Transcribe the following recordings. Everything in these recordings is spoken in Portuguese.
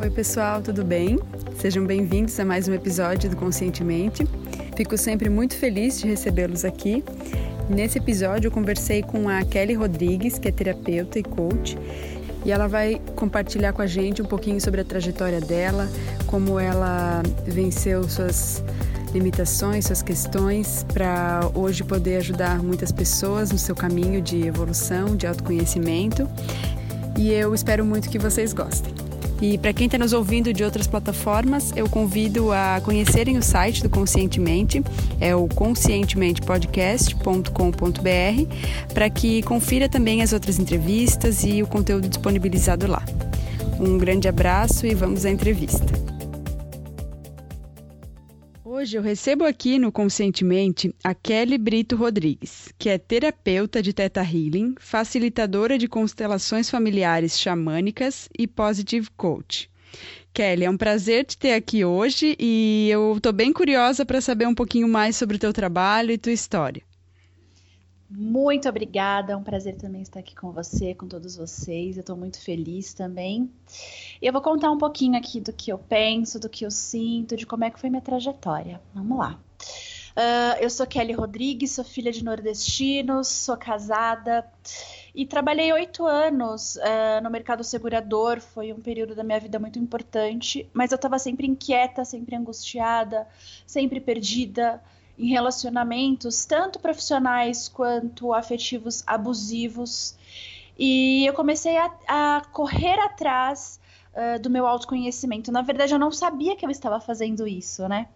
Oi, pessoal, tudo bem? Sejam bem-vindos a mais um episódio do Conscientemente. Fico sempre muito feliz de recebê-los aqui. Nesse episódio, eu conversei com a Kelly Rodrigues, que é terapeuta e coach, e ela vai compartilhar com a gente um pouquinho sobre a trajetória dela, como ela venceu suas limitações, suas questões, para hoje poder ajudar muitas pessoas no seu caminho de evolução, de autoconhecimento. E eu espero muito que vocês gostem. E para quem está nos ouvindo de outras plataformas, eu convido a conhecerem o site do Conscientemente, é o conscientementepodcast.com.br, para que confira também as outras entrevistas e o conteúdo disponibilizado lá. Um grande abraço e vamos à entrevista. Hoje eu recebo aqui no Conscientemente a Kelly Brito Rodrigues, que é terapeuta de Teta Healing, facilitadora de constelações familiares xamânicas e positive coach. Kelly, é um prazer te ter aqui hoje e eu estou bem curiosa para saber um pouquinho mais sobre o teu trabalho e tua história. Muito obrigada, é um prazer também estar aqui com você, com todos vocês. Eu estou muito feliz também. E eu vou contar um pouquinho aqui do que eu penso, do que eu sinto, de como é que foi minha trajetória. Vamos lá. Uh, eu sou Kelly Rodrigues, sou filha de nordestinos, sou casada e trabalhei oito anos uh, no mercado segurador. Foi um período da minha vida muito importante, mas eu estava sempre inquieta, sempre angustiada, sempre perdida em relacionamentos, tanto profissionais quanto afetivos abusivos. E eu comecei a, a correr atrás uh, do meu autoconhecimento. Na verdade, eu não sabia que eu estava fazendo isso, né?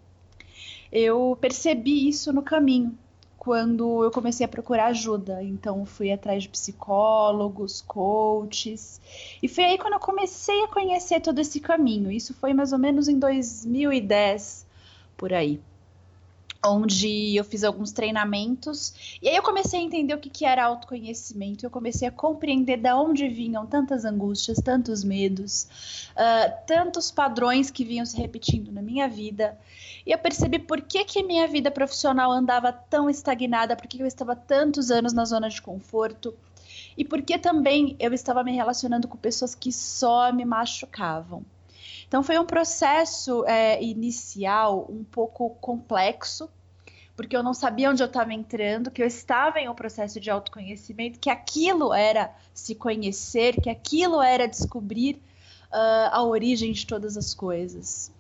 Eu percebi isso no caminho, quando eu comecei a procurar ajuda. Então, fui atrás de psicólogos, coaches. E foi aí quando eu comecei a conhecer todo esse caminho. Isso foi mais ou menos em 2010, por aí onde eu fiz alguns treinamentos. E aí eu comecei a entender o que, que era autoconhecimento, eu comecei a compreender de onde vinham tantas angústias, tantos medos, uh, tantos padrões que vinham se repetindo na minha vida. E eu percebi por que que minha vida profissional andava tão estagnada, por que eu estava tantos anos na zona de conforto. E por que também eu estava me relacionando com pessoas que só me machucavam. Então foi um processo é, inicial um pouco complexo, porque eu não sabia onde eu estava entrando, que eu estava em um processo de autoconhecimento, que aquilo era se conhecer, que aquilo era descobrir uh, a origem de todas as coisas.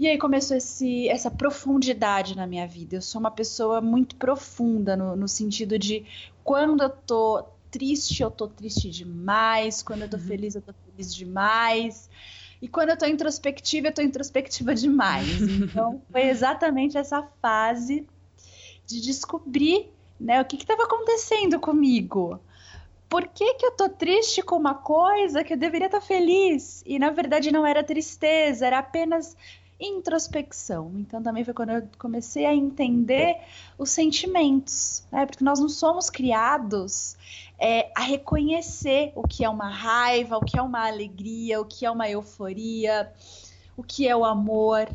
E aí começou esse, essa profundidade na minha vida. Eu sou uma pessoa muito profunda no, no sentido de quando eu tô triste, eu tô triste demais. Quando eu tô uhum. feliz, eu tô feliz demais. E quando eu tô introspectiva, eu tô introspectiva demais. Então, foi exatamente essa fase de descobrir né, o que estava acontecendo comigo. Por que, que eu tô triste com uma coisa que eu deveria estar tá feliz? E na verdade não era tristeza, era apenas introspecção. Então também foi quando eu comecei a entender os sentimentos, né? Porque nós não somos criados é, a reconhecer o que é uma raiva, o que é uma alegria, o que é uma euforia, o que é o amor.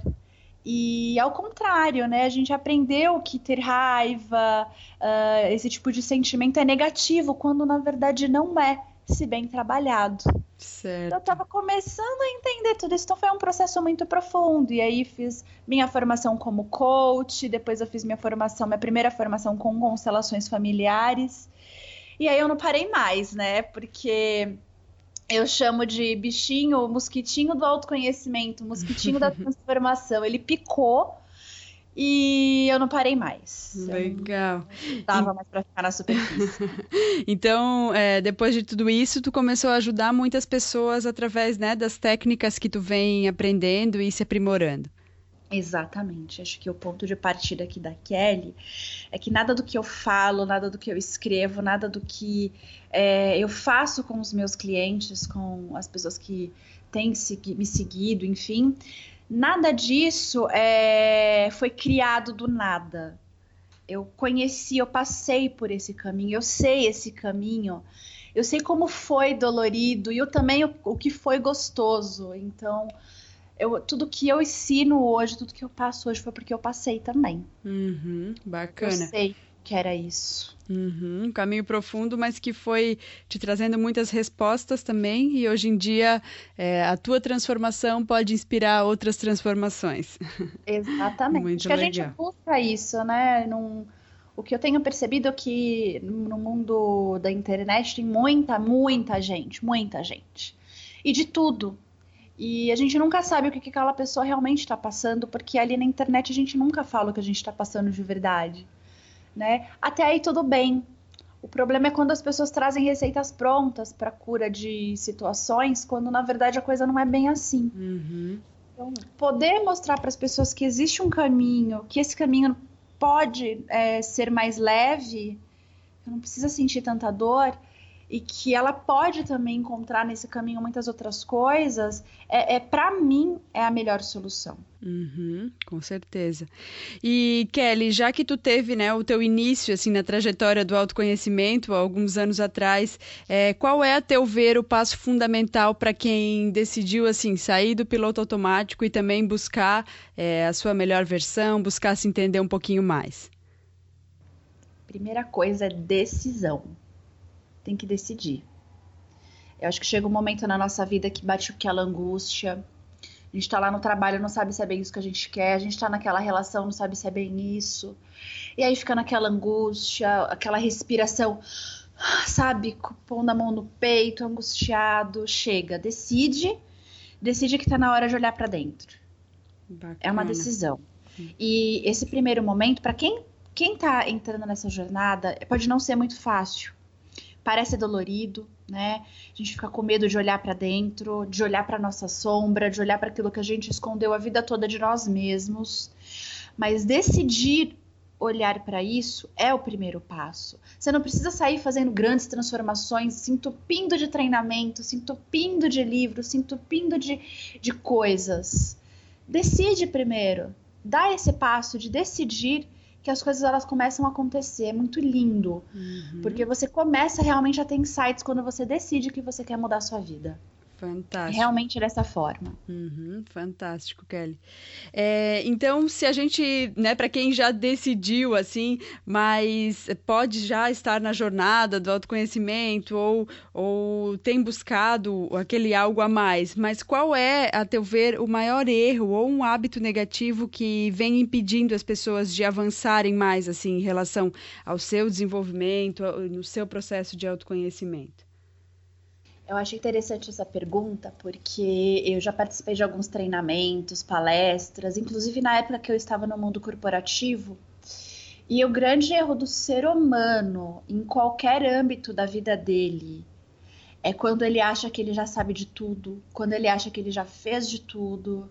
E ao contrário, né? A gente aprendeu que ter raiva, uh, esse tipo de sentimento é negativo, quando na verdade não é, se bem trabalhado. Certo. Eu estava começando a entender tudo isso, então foi um processo muito profundo. E aí fiz minha formação como coach, depois eu fiz minha formação, minha primeira formação com constelações familiares. E aí eu não parei mais, né? Porque eu chamo de bichinho, mosquitinho do autoconhecimento, mosquitinho da transformação. Ele picou e eu não parei mais. Legal. Tava mais para ficar na superfície. então, é, depois de tudo isso, tu começou a ajudar muitas pessoas através né, das técnicas que tu vem aprendendo e se aprimorando. Exatamente. Acho que o ponto de partida aqui da Kelly é que nada do que eu falo, nada do que eu escrevo, nada do que é, eu faço com os meus clientes, com as pessoas que têm me seguido, enfim, nada disso é, foi criado do nada. Eu conheci, eu passei por esse caminho, eu sei esse caminho, eu sei como foi dolorido e eu também o, o que foi gostoso. Então, eu, tudo que eu ensino hoje, tudo que eu passo hoje foi porque eu passei também. Uhum, bacana. Eu sei que era isso. Uhum, um caminho profundo, mas que foi te trazendo muitas respostas também, e hoje em dia é, a tua transformação pode inspirar outras transformações. Exatamente. Muito Acho que legal. a gente busca isso, né? Num, o que eu tenho percebido é que no mundo da internet tem muita, muita gente, muita gente. E de tudo. E a gente nunca sabe o que, que aquela pessoa realmente está passando, porque ali na internet a gente nunca fala o que a gente está passando de verdade né? Até aí tudo bem. O problema é quando as pessoas trazem receitas prontas para cura de situações, quando na verdade a coisa não é bem assim. Uhum. Então, poder mostrar para as pessoas que existe um caminho, que esse caminho pode é, ser mais leve, não precisa sentir tanta dor, e que ela pode também encontrar nesse caminho muitas outras coisas, é, é para mim é a melhor solução. Uhum, com certeza. E Kelly, já que tu teve, né, o teu início assim na trajetória do autoconhecimento há alguns anos atrás, é, qual é a teu ver o passo fundamental para quem decidiu assim sair do piloto automático e também buscar é, a sua melhor versão, buscar se entender um pouquinho mais? Primeira coisa é decisão tem que decidir. Eu acho que chega um momento na nossa vida que bate aquela angústia. A gente tá lá no trabalho, não sabe se é bem isso que a gente quer. A gente tá naquela relação, não sabe se é bem isso. E aí fica naquela angústia, aquela respiração, sabe? Pondo a mão no peito, angustiado. Chega, decide. Decide que tá na hora de olhar para dentro. Bacana. É uma decisão. E esse primeiro momento, para quem quem tá entrando nessa jornada, pode não ser muito fácil parece dolorido, né? A gente fica com medo de olhar para dentro, de olhar para nossa sombra, de olhar para aquilo que a gente escondeu a vida toda de nós mesmos. Mas decidir olhar para isso é o primeiro passo. Você não precisa sair fazendo grandes transformações, se entupindo de treinamento, se entupindo de livros, se entupindo de, de coisas. Decide primeiro. Dá esse passo de decidir que as coisas elas começam a acontecer. É muito lindo. Uhum. Porque você começa realmente a ter insights quando você decide que você quer mudar a sua vida. Fantástico. Realmente dessa forma. Uhum, fantástico, Kelly. É, então, se a gente, né, para quem já decidiu assim, mas pode já estar na jornada do autoconhecimento ou, ou tem buscado aquele algo a mais, mas qual é, a teu ver, o maior erro ou um hábito negativo que vem impedindo as pessoas de avançarem mais assim em relação ao seu desenvolvimento, no seu processo de autoconhecimento? Eu acho interessante essa pergunta porque eu já participei de alguns treinamentos, palestras, inclusive na época que eu estava no mundo corporativo. E o grande erro do ser humano, em qualquer âmbito da vida dele, é quando ele acha que ele já sabe de tudo, quando ele acha que ele já fez de tudo,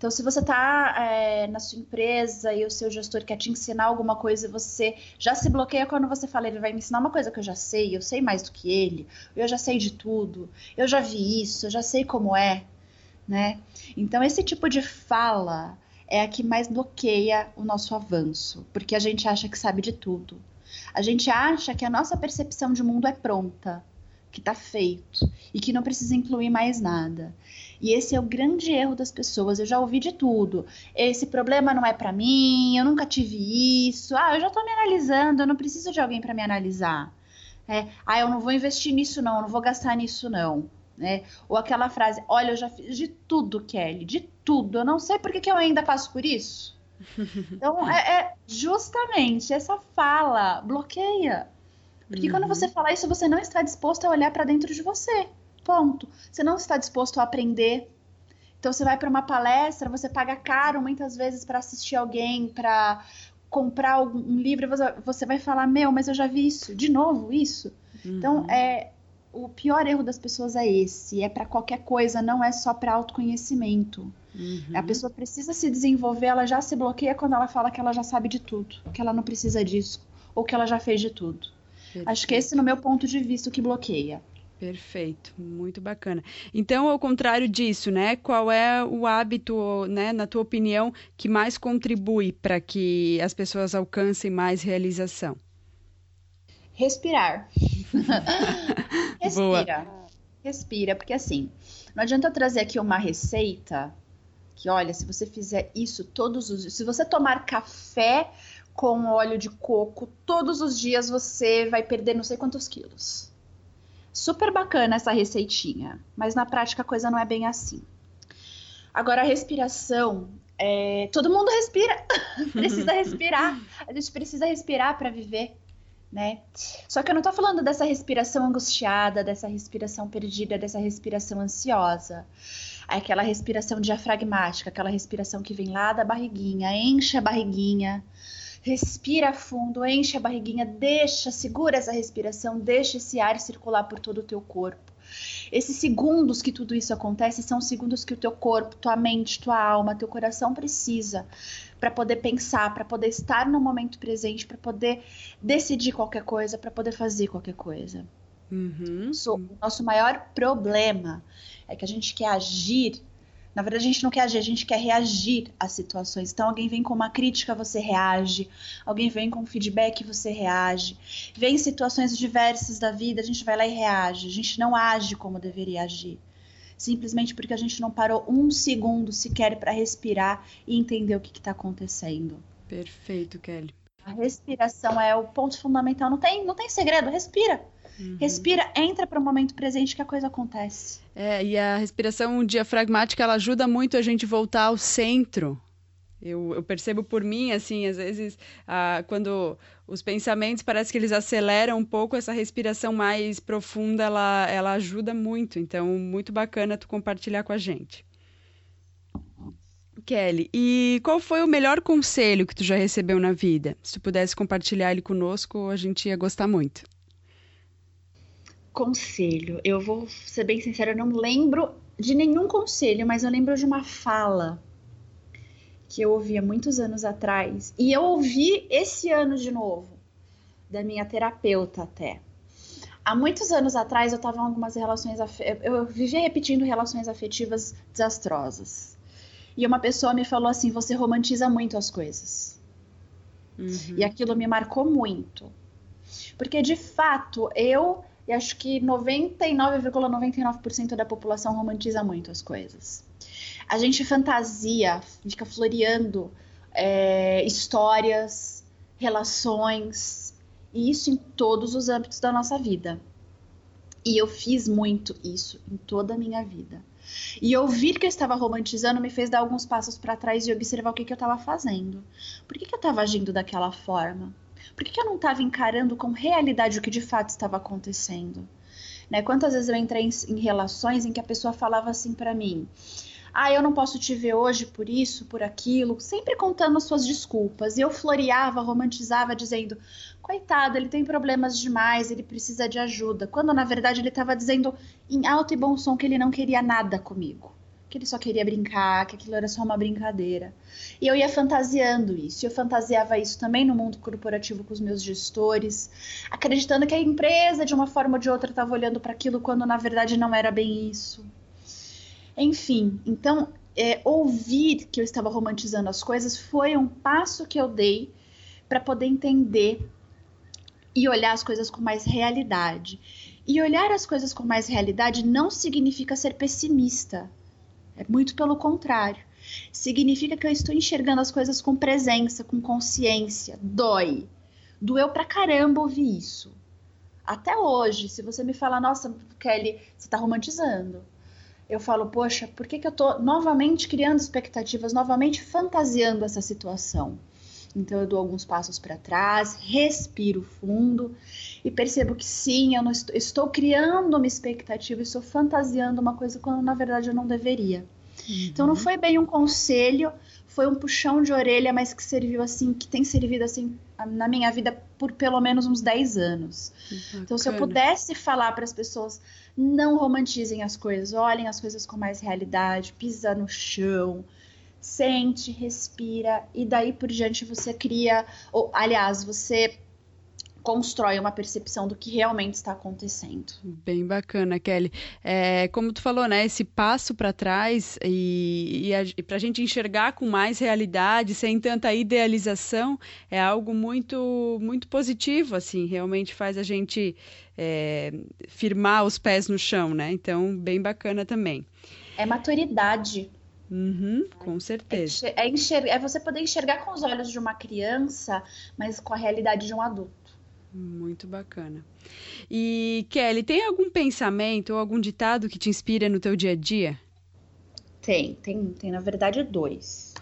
então, se você está é, na sua empresa e o seu gestor quer te ensinar alguma coisa, você já se bloqueia quando você fala, ele vai me ensinar uma coisa que eu já sei, eu sei mais do que ele, eu já sei de tudo, eu já vi isso, eu já sei como é, né? Então, esse tipo de fala é a que mais bloqueia o nosso avanço, porque a gente acha que sabe de tudo. A gente acha que a nossa percepção de mundo é pronta, que está feito e que não precisa incluir mais nada. E esse é o grande erro das pessoas. Eu já ouvi de tudo. Esse problema não é para mim, eu nunca tive isso. Ah, eu já tô me analisando, eu não preciso de alguém para me analisar. É, ah, eu não vou investir nisso não, eu não vou gastar nisso não. Né? Ou aquela frase, olha, eu já fiz de tudo, Kelly, de tudo. Eu não sei por que, que eu ainda passo por isso. Então, é, é justamente essa fala bloqueia. Porque uhum. quando você fala isso, você não está disposto a olhar para dentro de você. Ponto. Você não está disposto a aprender. Então você vai para uma palestra, você paga caro muitas vezes para assistir alguém, para comprar um livro, você vai falar: "Meu, mas eu já vi isso, de novo isso". Então, uhum. Então, é o pior erro das pessoas é esse, é para qualquer coisa, não é só para autoconhecimento. Uhum. A pessoa precisa se desenvolver, ela já se bloqueia quando ela fala que ela já sabe de tudo, que ela não precisa disso, ou que ela já fez de tudo. Perfeito. Acho que esse, no meu ponto de vista, o que bloqueia. Perfeito, muito bacana. Então, ao contrário disso, né? Qual é o hábito, né, na tua opinião, que mais contribui para que as pessoas alcancem mais realização? Respirar. Respira. Boa. Respira, porque assim, não adianta trazer aqui uma receita que, olha, se você fizer isso todos os dias, se você tomar café com óleo de coco, todos os dias você vai perder não sei quantos quilos. Super bacana essa receitinha, mas na prática a coisa não é bem assim. Agora, a respiração, é... todo mundo respira, precisa respirar, a gente precisa respirar para viver. Né? Só que eu não tô falando dessa respiração angustiada, dessa respiração perdida, dessa respiração ansiosa. É aquela respiração diafragmática, aquela respiração que vem lá da barriguinha, enche a barriguinha, respira fundo, enche a barriguinha, deixa, segura essa respiração, deixa esse ar circular por todo o teu corpo. Esses segundos que tudo isso acontece são segundos que o teu corpo, tua mente, tua alma, teu coração precisa para poder pensar, para poder estar no momento presente, para poder decidir qualquer coisa, para poder fazer qualquer coisa. Uhum. o nosso maior problema é que a gente quer agir na verdade, a gente não quer agir, a gente quer reagir às situações. Então, alguém vem com uma crítica, você reage. Alguém vem com um feedback, você reage. Vem situações diversas da vida, a gente vai lá e reage. A gente não age como deveria agir. Simplesmente porque a gente não parou um segundo sequer para respirar e entender o que está acontecendo. Perfeito, Kelly. A respiração é o ponto fundamental. Não tem, não tem segredo, respira. Uhum. Respira, entra para o momento presente que a coisa acontece. É, e a respiração diafragmática ela ajuda muito a gente voltar ao centro. Eu, eu percebo por mim, assim, às vezes, ah, quando os pensamentos parece que eles aceleram um pouco, essa respiração mais profunda, ela, ela ajuda muito. Então, muito bacana tu compartilhar com a gente. Kelly, e qual foi o melhor conselho que tu já recebeu na vida? Se tu pudesse compartilhar ele conosco, a gente ia gostar muito conselho. Eu vou ser bem sincera, eu não lembro de nenhum conselho, mas eu lembro de uma fala que eu ouvi há muitos anos atrás. E eu ouvi esse ano de novo, da minha terapeuta até. Há muitos anos atrás eu estava em algumas relações. Eu vivia repetindo relações afetivas desastrosas. E uma pessoa me falou assim: você romantiza muito as coisas. Uhum. E aquilo me marcou muito. Porque de fato eu e acho que 99,99% ,99 da população romantiza muito as coisas. A gente fantasia, fica floreando é, histórias, relações, e isso em todos os âmbitos da nossa vida. E eu fiz muito isso em toda a minha vida. E ouvir que eu estava romantizando me fez dar alguns passos para trás e observar o que, que eu estava fazendo. Por que, que eu estava agindo daquela forma? Por que, que eu não estava encarando com realidade o que de fato estava acontecendo? Né? Quantas vezes eu entrei em, em relações em que a pessoa falava assim para mim: ah, eu não posso te ver hoje por isso, por aquilo, sempre contando suas desculpas. E eu floreava, romantizava, dizendo: coitado, ele tem problemas demais, ele precisa de ajuda. Quando na verdade ele estava dizendo em alto e bom som que ele não queria nada comigo que ele só queria brincar, que aquilo era só uma brincadeira. E eu ia fantasiando isso. Eu fantasiava isso também no mundo corporativo com os meus gestores, acreditando que a empresa, de uma forma ou de outra, estava olhando para aquilo quando na verdade não era bem isso. Enfim, então é, ouvir que eu estava romantizando as coisas foi um passo que eu dei para poder entender e olhar as coisas com mais realidade. E olhar as coisas com mais realidade não significa ser pessimista é muito pelo contrário. Significa que eu estou enxergando as coisas com presença, com consciência. Dói. Doeu pra caramba ouvir isso. Até hoje, se você me falar, nossa, Kelly, você tá romantizando. Eu falo, poxa, por que, que eu tô novamente criando expectativas, novamente fantasiando essa situação? Então eu dou alguns passos para trás, respiro fundo e percebo que sim, eu não estou, estou criando uma expectativa, estou fantasiando uma coisa quando na verdade eu não deveria. Uhum. Então não foi bem um conselho, foi um puxão de orelha, mas que serviu assim, que tem servido assim na minha vida por pelo menos uns 10 anos. Bacana. Então se eu pudesse falar para as pessoas, não romantizem as coisas, olhem as coisas com mais realidade, pisa no chão, sente, respira e daí por diante você cria, ou aliás, você constrói uma percepção do que realmente está acontecendo. Bem bacana, Kelly. É, como tu falou, né, esse passo para trás e, e, para a gente enxergar com mais realidade, sem tanta idealização, é algo muito, muito positivo, assim, realmente faz a gente é, firmar os pés no chão, né? Então, bem bacana também. É maturidade Uhum, com certeza. É, enxergar, é você poder enxergar com os olhos de uma criança, mas com a realidade de um adulto. Muito bacana. E Kelly, tem algum pensamento ou algum ditado que te inspira no teu dia a dia? Tem, tem, tem na verdade dois.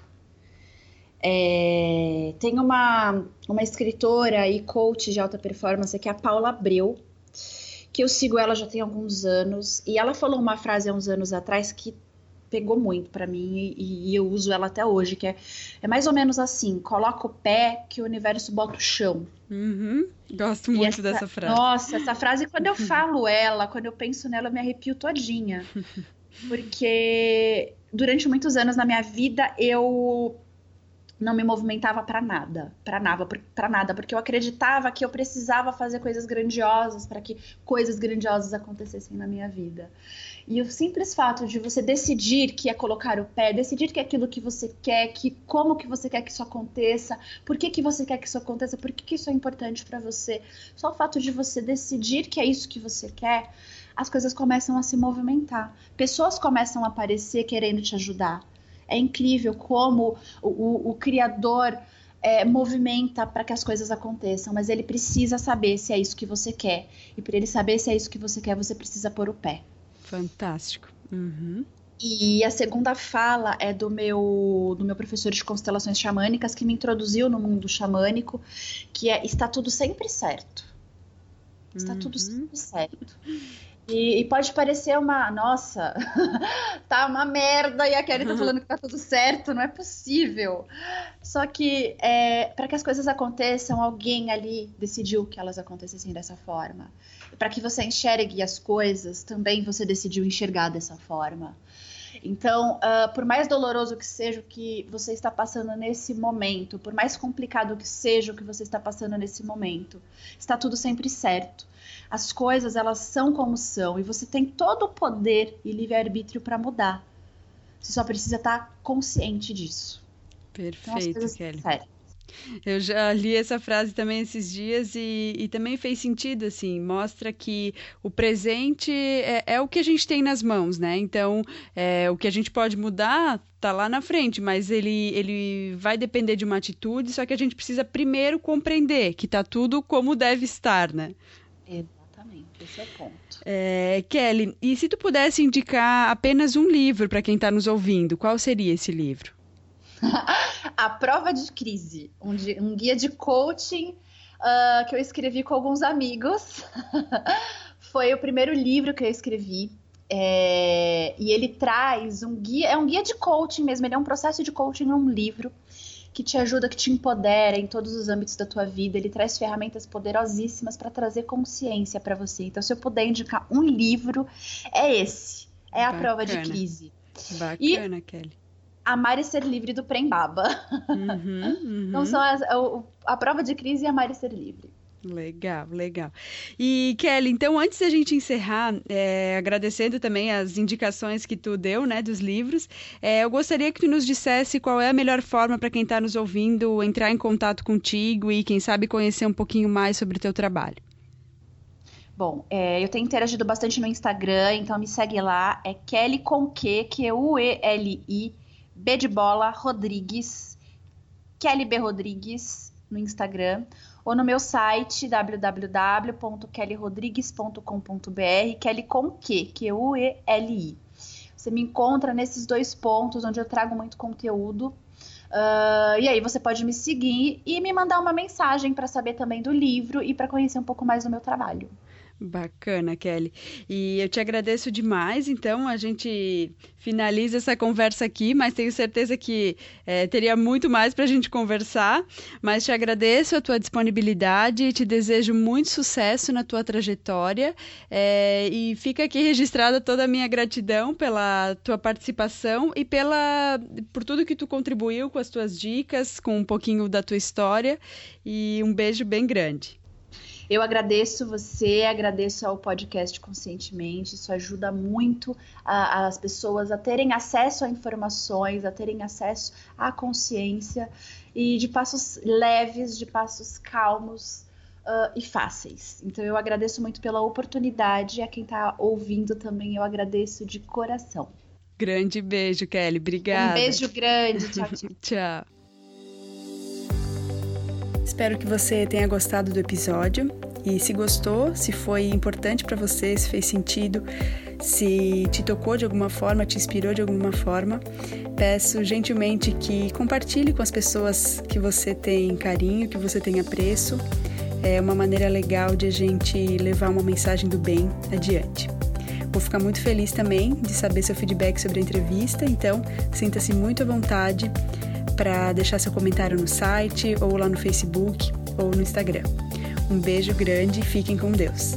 É, tem uma, uma escritora e coach de alta performance que é a Paula Abreu, que eu sigo ela já tem alguns anos, e ela falou uma frase há uns anos atrás que pegou muito para mim e, e, eu uso ela até hoje, que é, é mais ou menos assim: coloca o pé que o universo bota o chão. Uhum. Gosto muito essa, dessa frase. Nossa, essa frase, quando eu falo ela, quando eu penso nela, eu me arrepio todinha. Porque durante muitos anos na minha vida eu não me movimentava para nada, para nada, para nada, porque eu acreditava que eu precisava fazer coisas grandiosas para que coisas grandiosas acontecessem na minha vida. E o simples fato de você decidir que é colocar o pé, decidir que é aquilo que você quer, que como que você quer que isso aconteça, por que que você quer que isso aconteça, por que que isso é importante para você, só o fato de você decidir que é isso que você quer, as coisas começam a se movimentar. Pessoas começam a aparecer querendo te ajudar é incrível como o, o, o criador é, movimenta para que as coisas aconteçam, mas ele precisa saber se é isso que você quer. E para ele saber se é isso que você quer, você precisa pôr o pé. Fantástico. Uhum. E a segunda fala é do meu, do meu professor de constelações xamânicas que me introduziu no mundo xamânico, que é está tudo sempre certo. Está uhum. tudo sempre certo. E, e, pode parecer uma, nossa, tá uma merda e a Kelly tá uhum. falando que tá tudo certo, não é possível. Só que é, para que as coisas aconteçam, alguém ali decidiu que elas acontecessem dessa forma. Para que você enxergue as coisas, também você decidiu enxergar dessa forma. Então, uh, por mais doloroso que seja o que você está passando nesse momento, por mais complicado que seja o que você está passando nesse momento, está tudo sempre certo as coisas elas são como são e você tem todo o poder e livre-arbítrio para mudar. Você só precisa estar tá consciente disso. Perfeito, então, Kelly. Eu já li essa frase também esses dias e, e, também fez sentido, assim, mostra que o presente é, é, o que a gente tem nas mãos, né? Então, é, o que a gente pode mudar tá lá na frente, mas ele, ele vai depender de uma atitude, só que a gente precisa primeiro compreender que tá tudo como deve estar, né? Esse é o ponto. É, Kelly, e se tu pudesse indicar apenas um livro para quem está nos ouvindo, qual seria esse livro? a Prova de Crise, um, um guia de coaching uh, que eu escrevi com alguns amigos. Foi o primeiro livro que eu escrevi. É, e ele traz um guia, é um guia de coaching mesmo, ele é um processo de coaching num livro que te ajuda, que te empodera em todos os âmbitos da tua vida. Ele traz ferramentas poderosíssimas para trazer consciência para você. Então, se eu puder indicar um livro, é esse. É a prova de crise. Bacana, e Kelly. Amar e ser livre do Prembaba. Uhum, uhum. Então, são as, a, a prova de crise e amar e ser livre. Legal, legal. E Kelly, então antes da gente encerrar, é, agradecendo também as indicações que tu deu, né, dos livros, é, eu gostaria que tu nos dissesse qual é a melhor forma para quem está nos ouvindo entrar em contato contigo e quem sabe conhecer um pouquinho mais sobre o teu trabalho. Bom, é, eu tenho interagido bastante no Instagram, então me segue lá, é Kelly com Q, que é U-E-L-I, B de bola, Rodrigues, Kelly B. Rodrigues no Instagram ou no meu site www.kellyrodrigues.com.br, Kelly com Q, Q-U-E-L-I. Você me encontra nesses dois pontos onde eu trago muito conteúdo. Uh, e aí você pode me seguir e me mandar uma mensagem para saber também do livro e para conhecer um pouco mais do meu trabalho. Bacana, Kelly. E eu te agradeço demais. Então, a gente finaliza essa conversa aqui, mas tenho certeza que é, teria muito mais para a gente conversar. Mas te agradeço a tua disponibilidade e te desejo muito sucesso na tua trajetória. É, e fica aqui registrada toda a minha gratidão pela tua participação e pela por tudo que tu contribuiu com as tuas dicas, com um pouquinho da tua história. E um beijo bem grande. Eu agradeço você, agradeço ao podcast Conscientemente. Isso ajuda muito a, as pessoas a terem acesso a informações, a terem acesso à consciência e de passos leves, de passos calmos. Uh, e fáceis. Então eu agradeço muito pela oportunidade. A quem está ouvindo também eu agradeço de coração. Grande beijo, Kelly. Obrigada. Um beijo grande. Tchau, tchau. tchau. Espero que você tenha gostado do episódio e se gostou, se foi importante para você, se fez sentido, se te tocou de alguma forma, te inspirou de alguma forma, peço gentilmente que compartilhe com as pessoas que você tem carinho, que você tem apreço. É uma maneira legal de a gente levar uma mensagem do bem adiante. Vou ficar muito feliz também de saber seu feedback sobre a entrevista, então sinta-se muito à vontade para deixar seu comentário no site ou lá no Facebook ou no Instagram. Um beijo grande e fiquem com Deus.